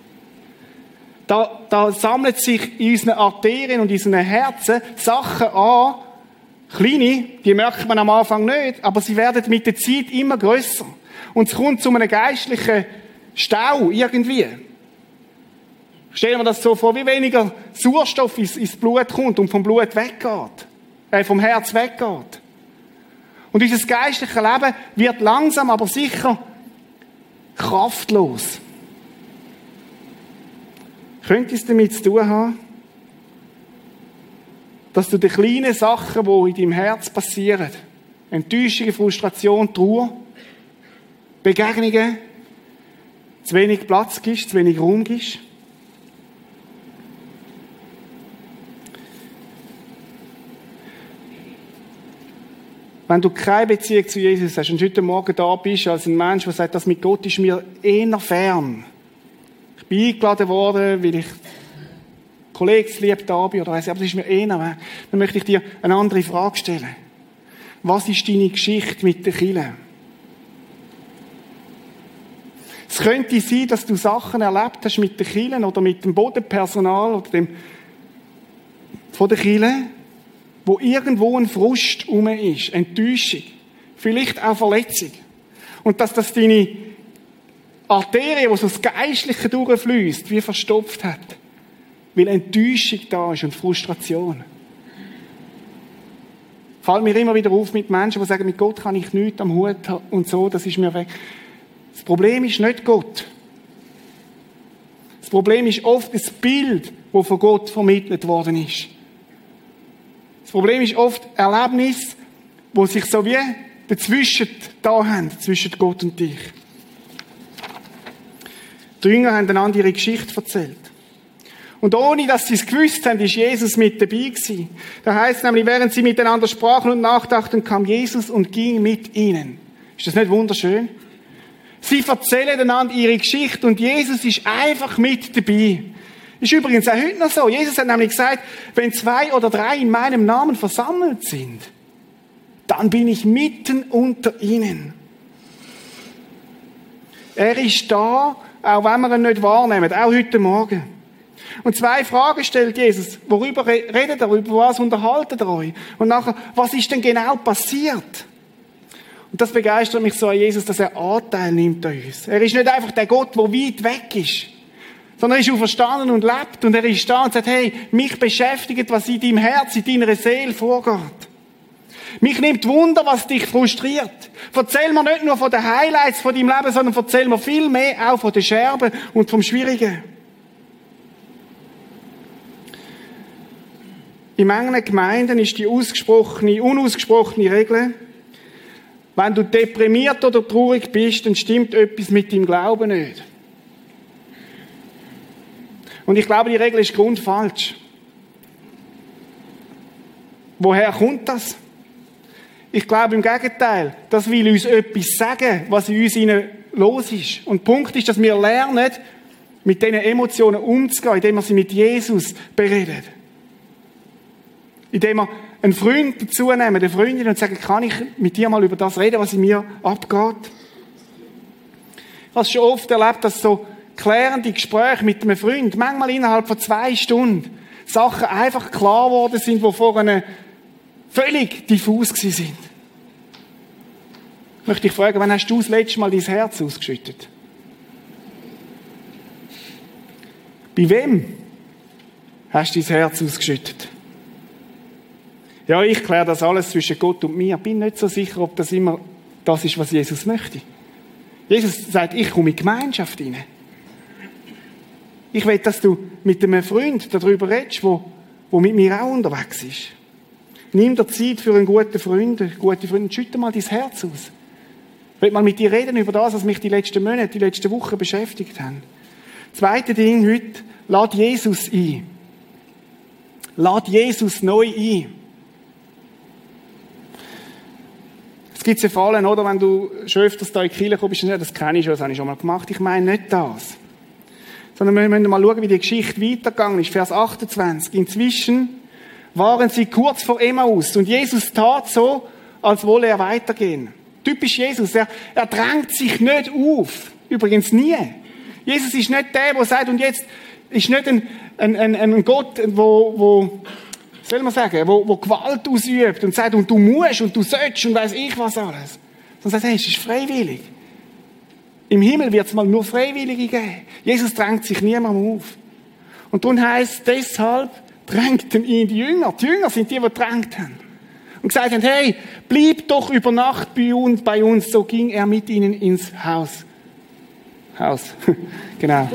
Speaker 3: Da, da sammelt sich in unseren Arterien und in unseren Herzen Sachen an, kleine, die merkt man am Anfang nicht, aber sie werden mit der Zeit immer größer. Und es kommt zu einem geistlichen Stau irgendwie. Stellen wir das so vor, wie weniger Sauerstoff ins, ins Blut kommt und vom Blut weggeht. Äh, vom Herz weggeht. Und unser geistliches Leben wird langsam, aber sicher kraftlos. Könnte es damit zu tun haben, dass du die kleinen Sachen, die in deinem Herz passieren, Enttäuschung, Frustration, Trauer, Begegnungen zu wenig Platz gibst, zu wenig Raum gibst. Wenn du keine Beziehung zu Jesus hast und heute Morgen da bist als ein Mensch, der sagt, das mit Gott ist mir eher fern. Ich bin eingeladen worden, weil ich Kollegslieb da bin oder weiss, aber das ist mir eher fern. Dann möchte ich dir eine andere Frage stellen. Was ist deine Geschichte mit der Kille? Es könnte sein, dass du Sachen erlebt hast mit den Kielen oder mit dem Bodenpersonal oder dem von der Kille, wo irgendwo ein Frust um ist, Enttäuschung, vielleicht auch Verletzung. Und dass das deine Arterie, die so das Geistliche durchfließt, wie verstopft hat. Weil Enttäuschung da ist und Frustration. Fällt mir immer wieder auf mit Menschen, die sagen, mit Gott kann ich nichts am Hut haben und so, das ist mir weg. Das Problem ist nicht Gott. Das Problem ist oft das Bild, das von Gott vermittelt worden ist. Das Problem ist oft Erlebnis, wo sich so wie dazwischen da haben, zwischen Gott und dich. Die Jünger haben einander ihre Geschichte erzählt. Und ohne, dass sie es gewusst haben, ist Jesus mit dabei gewesen. Da heißt nämlich, während sie miteinander sprachen und nachdachten, kam Jesus und ging mit ihnen. Ist das nicht wunderschön? Sie erzählen einander ihre Geschichte und Jesus ist einfach mit dabei. Ist übrigens auch heute noch so. Jesus hat nämlich gesagt, wenn zwei oder drei in meinem Namen versammelt sind, dann bin ich mitten unter ihnen. Er ist da, auch wenn wir ihn nicht wahrnehmen, auch heute Morgen. Und zwei Fragen stellt Jesus. Worüber redet er? Über was unterhaltet er euch? Und nachher, was ist denn genau passiert? Und das begeistert mich so an Jesus, dass er Anteil nimmt an uns. Er ist nicht einfach der Gott, der weit weg ist sondern er ist auferstanden und lebt und er ist da und sagt, hey, mich beschäftigt, was in deinem Herz, in deiner Seele vorgeht. Mich nimmt Wunder, was dich frustriert. Erzähl mir nicht nur von den Highlights von deinem Leben, sondern erzähl mir viel mehr auch von den Scherben und vom Schwierigen. In manchen Gemeinden ist die ausgesprochene, unausgesprochene Regel, wenn du deprimiert oder traurig bist, dann stimmt etwas mit deinem Glauben nicht. Und ich glaube, die Regel ist grundfalsch. Woher kommt das? Ich glaube im Gegenteil, das will uns etwas sagen, was in uns innen los ist. Und Punkt ist, dass wir lernen, mit diesen Emotionen umzugehen, indem wir sie mit Jesus bereden. Indem wir einen Freund dazu nehmen, eine Freundin, und sagen, kann ich mit dir mal über das reden, was in mir abgeht? Ich habe schon oft erlebt, dass so klärende Gespräche mit einem Freund, manchmal innerhalb von zwei Stunden, Sachen einfach klar geworden sind, die vorher völlig diffus gewesen sind. Ich möchte dich fragen, wann hast du das letzte Mal dein Herz ausgeschüttet? Bei wem hast du dein Herz ausgeschüttet? Ja, ich kläre das alles zwischen Gott und mir. Bin nicht so sicher, ob das immer das ist, was Jesus möchte. Jesus sagt, ich komme in Gemeinschaft hinein. Ich will, dass du mit einem Freund darüber redest, wo, wo mit mir auch unterwegs ist. Nimm dir Zeit für einen guten Freund, eine gute Freundin, schütte mal dein Herz aus. Ich will mal mit dir reden über das, was mich die letzten Monate, die letzten Wochen beschäftigt haben. Zweite Ding heute, lad Jesus ein. Lad Jesus neu ein. Es gibt ja Fallen, oder, wenn du schon öfters da in die Kirche kommst, das kenne ich schon, das habe ich schon mal gemacht. Ich meine nicht das sondern wir müssen mal schauen, wie die Geschichte weitergegangen ist. Vers 28. Inzwischen waren sie kurz vor Emmaus und Jesus tat so, als wolle er weitergehen. Typisch Jesus, er, er drängt sich nicht auf. Übrigens nie. Jesus ist nicht der, der sagt, und jetzt ist nicht ein, ein, ein, ein Gott, wo, wo, soll man sagen, wo, wo Gewalt ausübt und sagt, und du musst und du sollst und weiß ich was alles. Sondern sagt, hey, es ist freiwillig. Im Himmel wird es mal nur Freiwillige geben. Jesus drängt sich niemandem auf. Und darum heisst deshalb drängten ihn die Jünger. Die Jünger sind die, die drängt haben. Und gesagt haben, hey, blieb doch über Nacht bei uns, bei uns. So ging er mit ihnen ins Haus. Haus. [LAUGHS] genau.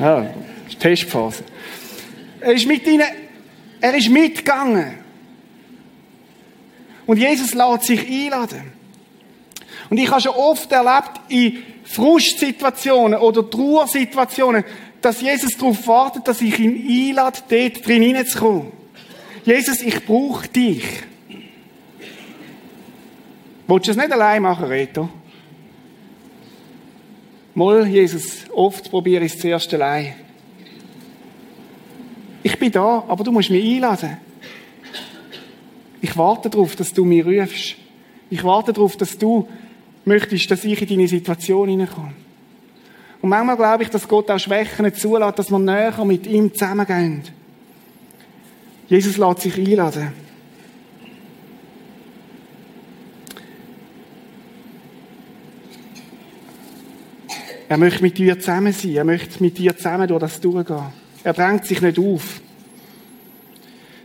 Speaker 3: Ja, Testphase. Er ist mit ihnen, er ist mitgegangen. Und Jesus lässt sich einladen. Und ich habe schon oft erlebt, in Frustsituationen oder Trauersituationen, dass Jesus darauf wartet, dass ich ihn einlade, dort drin hineinzukommen. Jesus, ich brauche dich. Willst du es nicht allein machen, Reto? Mal, Jesus, oft probiere ich es zuerst allein. Ich bin da, aber du musst mich einladen. Ich warte darauf, dass du mich rufst. Ich warte darauf, dass du möchtest, dass ich in deine Situation hineinkomme. Und manchmal glaube ich, dass Gott auch Schwächen zulässt, dass wir näher mit ihm zusammengehen. Jesus lässt sich einladen. Er möchte mit dir zusammen sein. Er möchte mit dir zusammen durch das durchgehen. Er drängt sich nicht auf.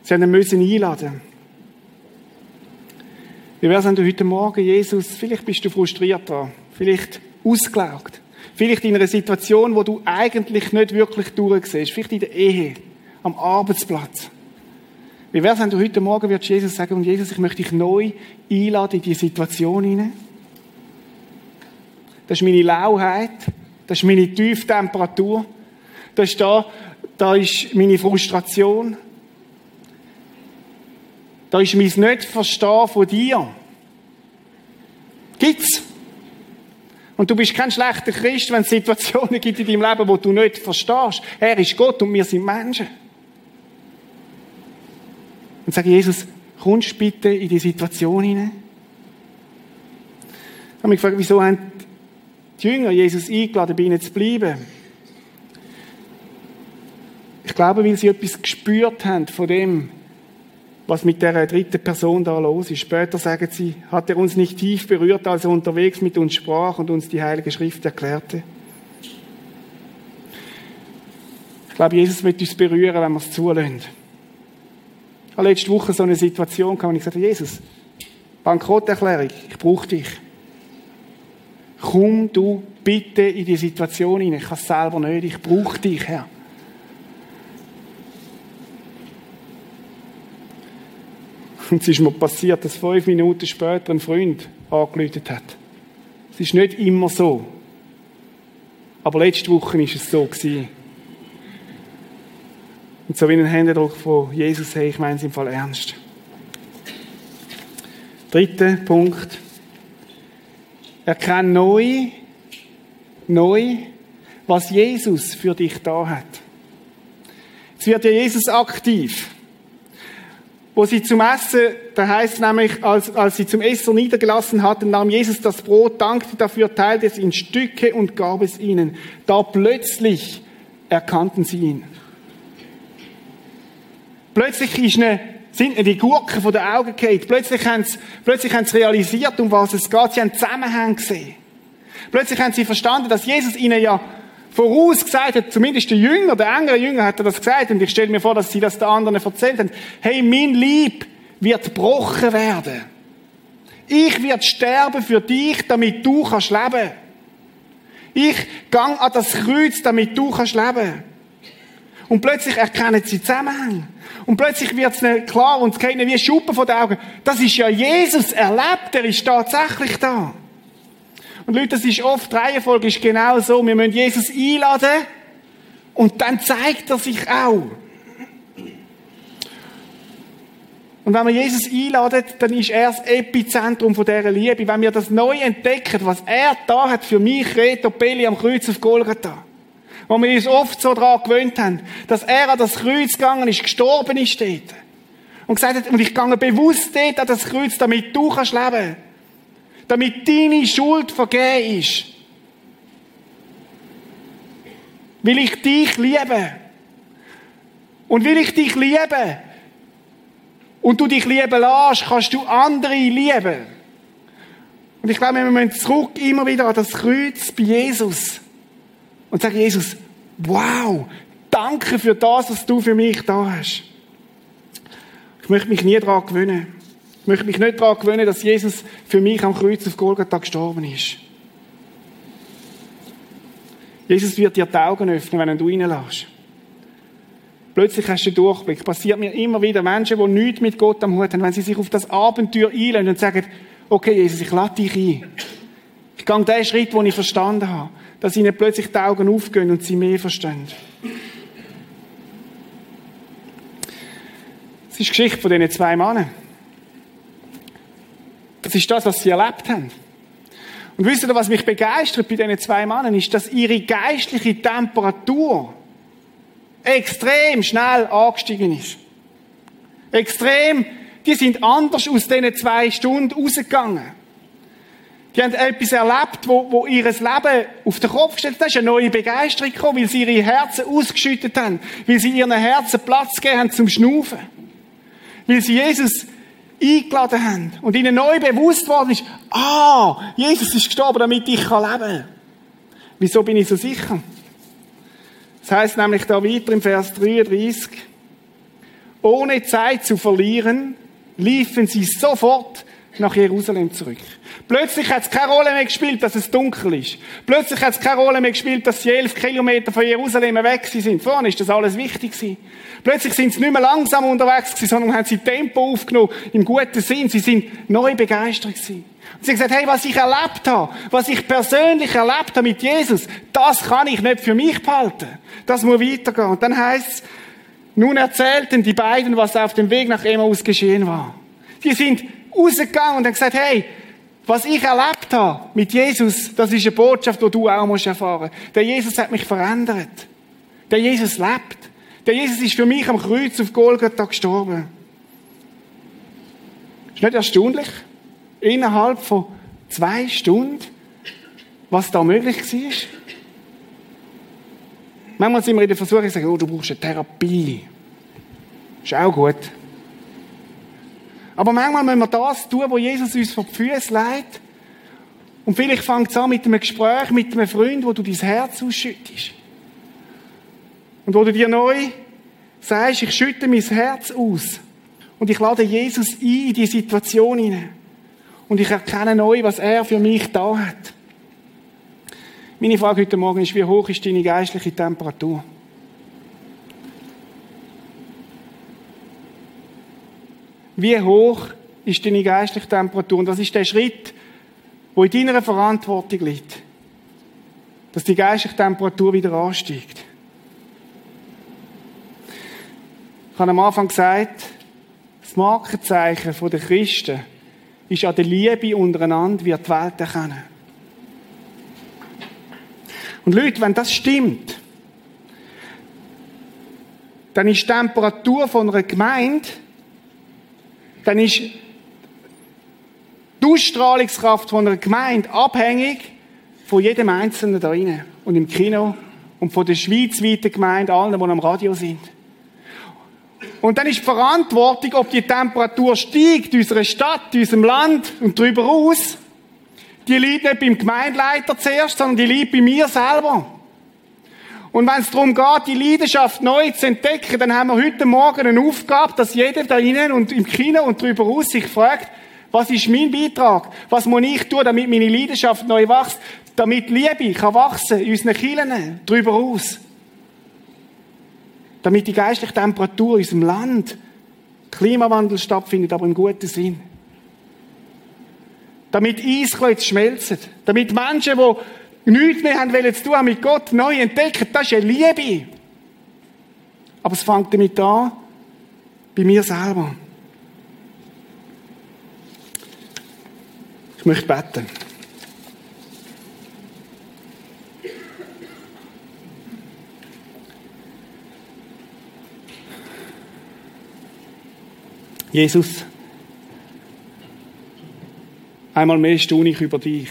Speaker 3: Sie haben ihn müssen einladen. Wie wäre es, wenn du heute Morgen, Jesus, vielleicht bist du frustriert dran, vielleicht ausgelaugt, vielleicht in einer Situation, wo du eigentlich nicht wirklich durchsiehst, vielleicht in der Ehe, am Arbeitsplatz. Wie wäre es, wenn du heute Morgen würdest Jesus sagen, und Jesus, ich möchte dich neu einladen in die Situation hinein? Das ist meine Lauheit, das ist meine Tieftemperatur, das ist da, da ist meine Frustration, da ist mein Nicht-Verstehen von dir. Gibt's? Und du bist kein schlechter Christ, wenn es Situationen gibt in deinem Leben, wo du nicht verstehst. Er ist Gott und wir sind Menschen. Und sage Jesus, kommst bitte in die Situation hinein? Ich habe mich gefragt, wieso haben die Jünger Jesus eingeladen, bei ihnen zu bleiben? Ich glaube, weil sie etwas gespürt haben von dem, was mit der dritten Person da los ist. Später sagen sie, hat er uns nicht tief berührt, als er unterwegs mit uns sprach und uns die Heilige Schrift erklärte? Ich glaube, Jesus wird uns berühren, wenn wir es zulassen. Ich habe letzte Woche so eine Situation wo ich sagte, Jesus, Bankrotterklärung, ich brauche dich. Komm du bitte in die Situation hinein. Ich kann es selber nicht, ich brauche dich, Herr. Und es ist mir passiert, dass fünf Minuten später ein Freund angelötet hat. Es ist nicht immer so. Aber letzte Woche war es so gewesen. Und so wie ein Händedruck von Jesus, hey, ich meine es im Fall ernst. Dritter Punkt. Erkenne neu, neu, was Jesus für dich da hat. Jetzt wird ja Jesus aktiv wo sie zum Essen, da heißt nämlich, als, als sie zum Essen niedergelassen hatten, nahm Jesus das Brot, dankte dafür, teilte es in Stücke und gab es ihnen. Da plötzlich erkannten sie ihn. Plötzlich ist eine, sind ihnen die Gurken von den Augen gefallen. Plötzlich haben sie, plötzlich haben sie realisiert, um was es geht. Sie haben Zusammenhang gesehen. Plötzlich haben sie verstanden, dass Jesus ihnen ja vorausgesagt hat, zumindest der Jünger, der engere Jünger hat er das gesagt, und ich stelle mir vor, dass sie das den anderen erzählt haben, hey, mein Lieb wird gebrochen werden. Ich werde sterben für dich, damit du kannst leben. Ich gang an das Kreuz, damit du kannst leben. Und plötzlich erkennen sie Zusammenhang. Und plötzlich wird es klar und es geht wie Schuppen von den Augen. Das ist ja Jesus erlebt, er ist tatsächlich da. Und Leute, das ist oft, die Reihenfolge ist genau so. Wir müssen Jesus einladen und dann zeigt er sich auch. Und wenn wir Jesus einladen, dann ist er das Epizentrum von dieser Liebe. Wenn wir das neu entdecken, was er da hat für mich, Reto Belli am Kreuz auf Golgatha. Wo wir uns oft so daran gewöhnt haben, dass er an das Kreuz gegangen ist, gestorben ist dort. Und gesagt hat, und ich gehe bewusst dort an das Kreuz, damit du kannst leben damit deine Schuld vergeben ist. Will ich dich liebe. Und will ich dich liebe und du dich lieben lässt, kannst du andere lieben. Und ich glaube, wir müssen zurück immer wieder an das Kreuz bei Jesus und sagen, Jesus, wow, danke für das, was du für mich da hast. Ich möchte mich nie daran gewöhnen. Ich möchte mich nicht daran gewöhnen, dass Jesus für mich am Kreuz auf Golgatha gestorben ist. Jesus wird dir die Augen öffnen, wenn du reinlässt. Plötzlich hast du den Durchblick. Passiert mir immer wieder Menschen, die nichts mit Gott am Hut haben, wenn sie sich auf das Abenteuer einlösen und sagen, okay, Jesus, ich lade dich ein. Ich gehe den Schritt, den ich verstanden habe, dass ihnen plötzlich die Augen aufgehen und sie mehr verstehen. Das ist die Geschichte von diesen zwei Männern. Das ist das, was sie erlebt haben. Und wisst ihr, was mich begeistert bei diesen zwei Männern, ist, dass ihre geistliche Temperatur extrem schnell angestiegen ist. Extrem, die sind anders aus diesen zwei Stunden rausgegangen. Die haben etwas erlebt, wo, wo ihr Leben auf den Kopf gestellt hat. Da ist eine neue Begeisterung gekommen, weil sie ihre Herzen ausgeschüttet haben. Weil sie ihren Herzen Platz gegeben haben zum Schnaufen. Weil sie Jesus eingeladen haben. Und ihnen neu bewusst worden ist, ah, Jesus ist gestorben, damit ich leben kann. Wieso bin ich so sicher? Das heißt nämlich da weiter im Vers 33, ohne Zeit zu verlieren, liefen sie sofort nach Jerusalem zurück. Plötzlich hat es keine Rolle mehr gespielt, dass es dunkel ist. Plötzlich hat es keine Rolle mehr gespielt, dass sie elf Kilometer von Jerusalem weg sind. Vorne ist das alles wichtig gewesen. Plötzlich sind sie nicht mehr langsam unterwegs gewesen, sondern haben sie Tempo aufgenommen, im guten Sinn. Sie sind neu begeistert gewesen. Und sie haben gesagt, hey, was ich erlebt habe, was ich persönlich erlebt habe mit Jesus, das kann ich nicht für mich behalten. Das muss weitergehen. Und dann heißt es, nun erzählten die beiden, was auf dem Weg nach Emmaus geschehen war. Die sind rausgegangen und haben gesagt, hey, was ich erlebt habe mit Jesus, das ist eine Botschaft, die du auch musst erfahren musst. Der Jesus hat mich verändert. Der Jesus lebt. Der Jesus ist für mich am Kreuz auf Golgatha gestorben. Ist nicht erstaunlich? Innerhalb von zwei Stunden, was da möglich war? Manchmal sind wir in der Versuchung, sagen, oh, du brauchst eine Therapie. Ist auch gut. Aber manchmal müssen wir das tun, wo Jesus uns vor die Füße legt. Und vielleicht fängt es an mit einem Gespräch mit einem Freund, wo du dein Herz ausschüttest. Und wo du dir neu sagst, ich schütte mein Herz aus. Und ich lade Jesus ein in die Situation hinein. Und ich erkenne neu, was er für mich da hat. Meine Frage heute Morgen ist, wie hoch ist deine geistliche Temperatur? Wie hoch ist deine geistliche Temperatur? Und das ist der Schritt, wo in deiner Verantwortung liegt. Dass die geistliche Temperatur wieder ansteigt. Ich habe am Anfang gesagt, das Markenzeichen der Christen ist an der Liebe untereinander, wie die Welt erkennen. Und Leute, wenn das stimmt, dann ist die Temperatur von einer Gemeinde dann ist die Ausstrahlungskraft von einer Gemeinde abhängig von jedem Einzelnen da drinnen und im Kino und von der schweizweiten Gemeinde, allen, die am Radio sind. Und dann ist die Verantwortung, ob die Temperatur steigt, unserer Stadt, in unserem Land und darüber aus, die liegt nicht beim Gemeindeleiter zuerst, sondern die liegt bei mir selber. Und wenn es darum geht, die Leidenschaft neu zu entdecken, dann haben wir heute Morgen eine Aufgabe, dass jeder da innen und im Kino und darüber aus sich fragt, was ist mein Beitrag? Was muss ich tun, damit meine Leidenschaft neu wächst? Damit Liebe kann wachsen in unseren Kirchen, darüber aus. Damit die geistliche Temperatur in unserem Land, Klimawandel stattfindet, aber im guten Sinn. Damit Eisklötze schmelzen. Damit Menschen, die nichts mehr haben wollen zu tun mit Gott, neu entdecken, das ist eine Liebe. Aber es fängt damit an, bei mir selber. Ich möchte beten. Jesus, einmal mehr staune ich über dich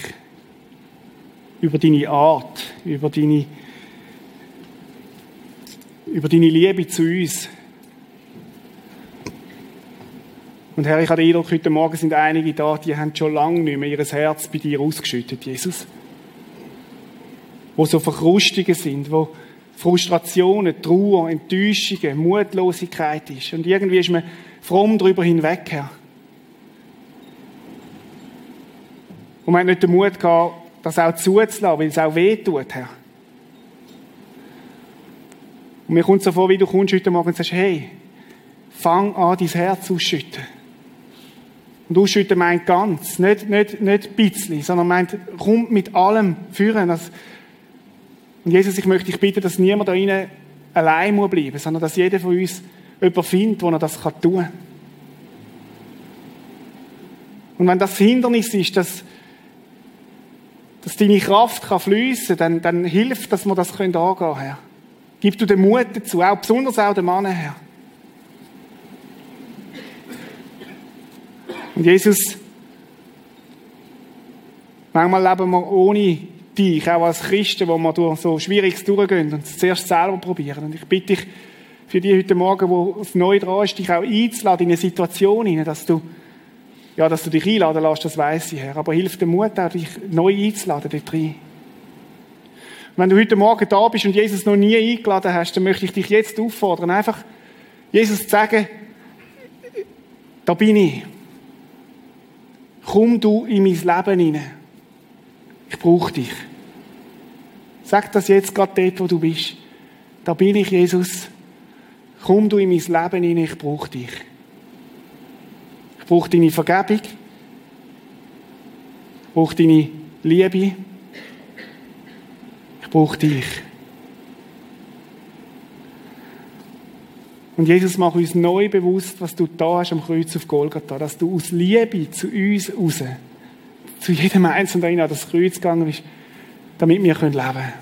Speaker 3: über deine Art, über deine, über deine Liebe zu uns. Und Herr, ich habe den Eindruck, heute Morgen sind einige da, die haben schon lange nicht mehr ihr Herz bei dir ausgeschüttet, Jesus. Wo so Verkrustungen sind, wo Frustrationen, Trauer, Enttäuschungen, Mutlosigkeit ist. Und irgendwie ist man fromm darüber hinweg, Herr. Und man hat nicht den Mut gehabt, das auch zuzulassen, weil es auch weh tut, Herr. Und mir kommt so vor, wie du kommst heute Morgen und sagst, hey, fang an, dein Herz ausschütten. Und ausschütten meint ganz, nicht, nicht, nicht ein bisschen, sondern meint, komm mit allem führen. Und Jesus, ich möchte dich bitten, dass niemand da rein allein muss bleiben, sondern dass jeder von uns jemanden findet, wo er das tun kann. Und wenn das Hindernis ist, dass, dass deine Kraft kann fließen kann, dann, dann hilft, dass wir das angehen können, Herr. Gib du den Mut dazu, auch besonders auch dem Mann, Herr. Und Jesus, manchmal leben wir ohne dich, auch als Christen, wo wir durch so Schwieriges durchgehen und es zuerst selber probieren. Und ich bitte dich für dich heute Morgen, wo es neu dran ist, dich auch einzuladen in eine Situation hinein, dass du, ja, dass du dich einladen lässt, das weiss ich, Herr. Aber hilf dir Mut auch, dich neu einzuladen dort rein. wenn du heute Morgen da bist und Jesus noch nie eingeladen hast, dann möchte ich dich jetzt auffordern, einfach Jesus zu sagen, da bin ich. Komm du in mein Leben hinein. Ich brauche dich. Sag das jetzt gerade dort, wo du bist. Da bin ich, Jesus. Komm du in mein Leben hinein, ich brauche dich. Ich brauche deine Vergebung. Ich brauche deine Liebe. Ich brauche dich. Und Jesus macht uns neu bewusst, was du da hast am Kreuz auf Golgatha, dass du aus Liebe zu uns raus, zu jedem Einzelnen an das Kreuz gegangen bist, damit wir leben können.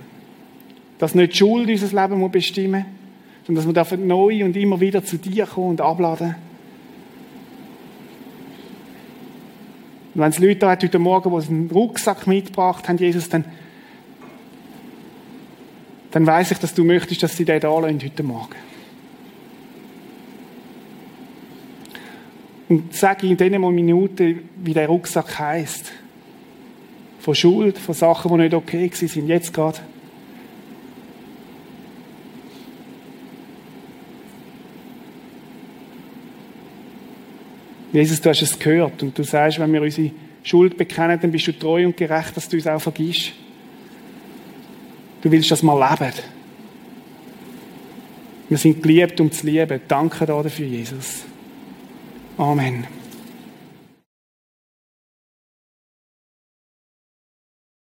Speaker 3: Dass nicht die Schuld unser Leben bestimmen muss, sondern dass wir dürfen neu und immer wieder zu dir kommen und abladen. Und wenn es Leute hat heute Morgen, die einen Rucksack mitgebracht haben, Jesus, dann, dann weiß ich, dass du möchtest, dass sie den da lassen heute Morgen. Und sage in diesen Minuten, wie der Rucksack heisst. Von Schuld, von Sachen, die nicht okay sind, jetzt gerade. Jesus, du hast es gehört und du sagst, wenn wir unsere Schuld bekennen, dann bist du treu und gerecht, dass du uns auch vergisst. Du willst, dass wir leben. Wir sind geliebt, um zu lieben. Danke dafür, Jesus. Amen.